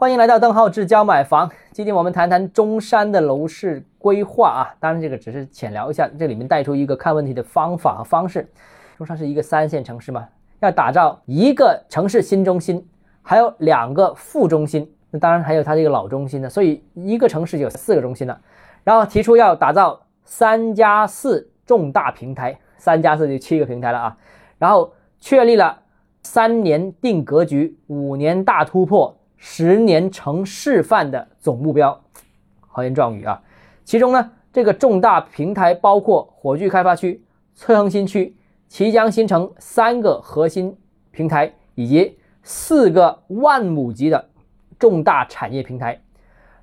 欢迎来到邓浩志教买房。今天我们谈谈中山的楼市规划啊，当然这个只是浅聊一下，这里面带出一个看问题的方法和方式。中山是一个三线城市嘛，要打造一个城市新中心，还有两个副中心，那当然还有它这个老中心呢，所以一个城市有四个中心了。然后提出要打造三加四重大平台，三加四就七个平台了啊。然后确立了三年定格局，五年大突破。十年成示范的总目标，豪言壮语啊！其中呢，这个重大平台包括火炬开发区、翠亨新区、綦江新城三个核心平台，以及四个万亩级的重大产业平台。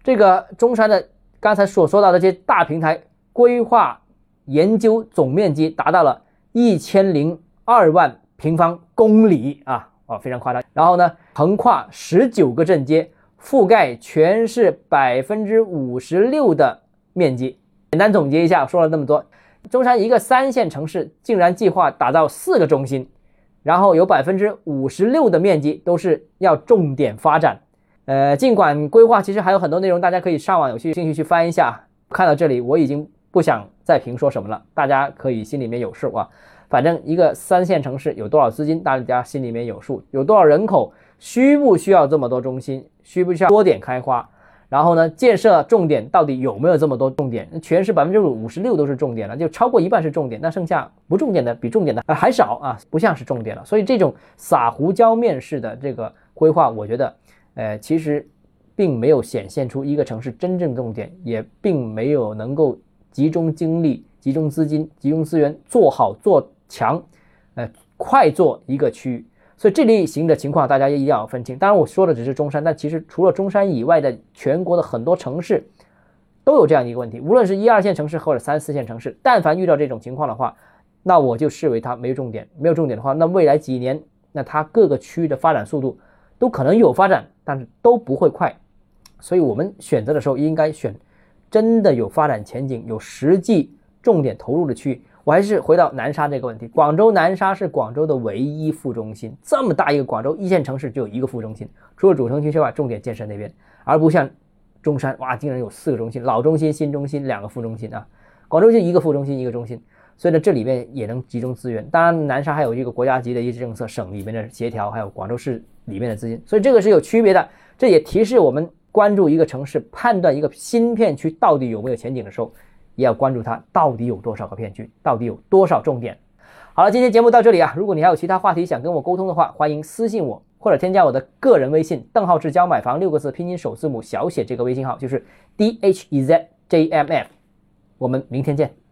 这个中山的刚才所说到的这些大平台规划研究总面积达到了一千零二万平方公里啊！哦，非常夸张。然后呢，横跨十九个镇街，覆盖全市百分之五十六的面积。简单总结一下，说了那么多，中山一个三线城市竟然计划打造四个中心，然后有百分之五十六的面积都是要重点发展。呃，尽管规划其实还有很多内容，大家可以上网有兴趣去翻一下。看到这里，我已经不想再评说什么了，大家可以心里面有数啊。反正一个三线城市有多少资金，大家心里面有数；有多少人口，需不需要这么多中心，需不需要多点开花？然后呢，建设重点到底有没有这么多重点？全市百分之五十六都是重点了，就超过一半是重点，那剩下不重点的比重点的还少啊，不像是重点了。所以这种撒胡椒面式的这个规划，我觉得，呃，其实并没有显现出一个城市真正重点，也并没有能够集中精力、集中资金、集中资源做好做。强，呃，快做一个区域，所以这类型的情况大家一定要分清。当然我说的只是中山，但其实除了中山以外的全国的很多城市都有这样一个问题。无论是一二线城市或者三四线城市，但凡遇到这种情况的话，那我就视为它没有重点。没有重点的话，那未来几年，那它各个区域的发展速度都可能有发展，但是都不会快。所以我们选择的时候应该选真的有发展前景、有实际重点投入的区域。我还是回到南沙这个问题，广州南沙是广州的唯一副中心，这么大一个广州一线城市就有一个副中心，除了主城区之外，重点建设那边，而不像中山，哇，竟然有四个中心，老中心、新中心两个副中心啊，广州就一个副中心一个中心，所以呢，这里面也能集中资源。当然，南沙还有一个国家级的一些政策，省里面的协调，还有广州市里面的资金，所以这个是有区别的。这也提示我们关注一个城市，判断一个新片区到底有没有前景的时候。也要关注它到底有多少个片区，到底有多少重点。好了，今天节目到这里啊，如果你还有其他话题想跟我沟通的话，欢迎私信我或者添加我的个人微信“邓浩志教买房”六个字拼音首字母小写这个微信号就是 d h e z j m f。我们明天见。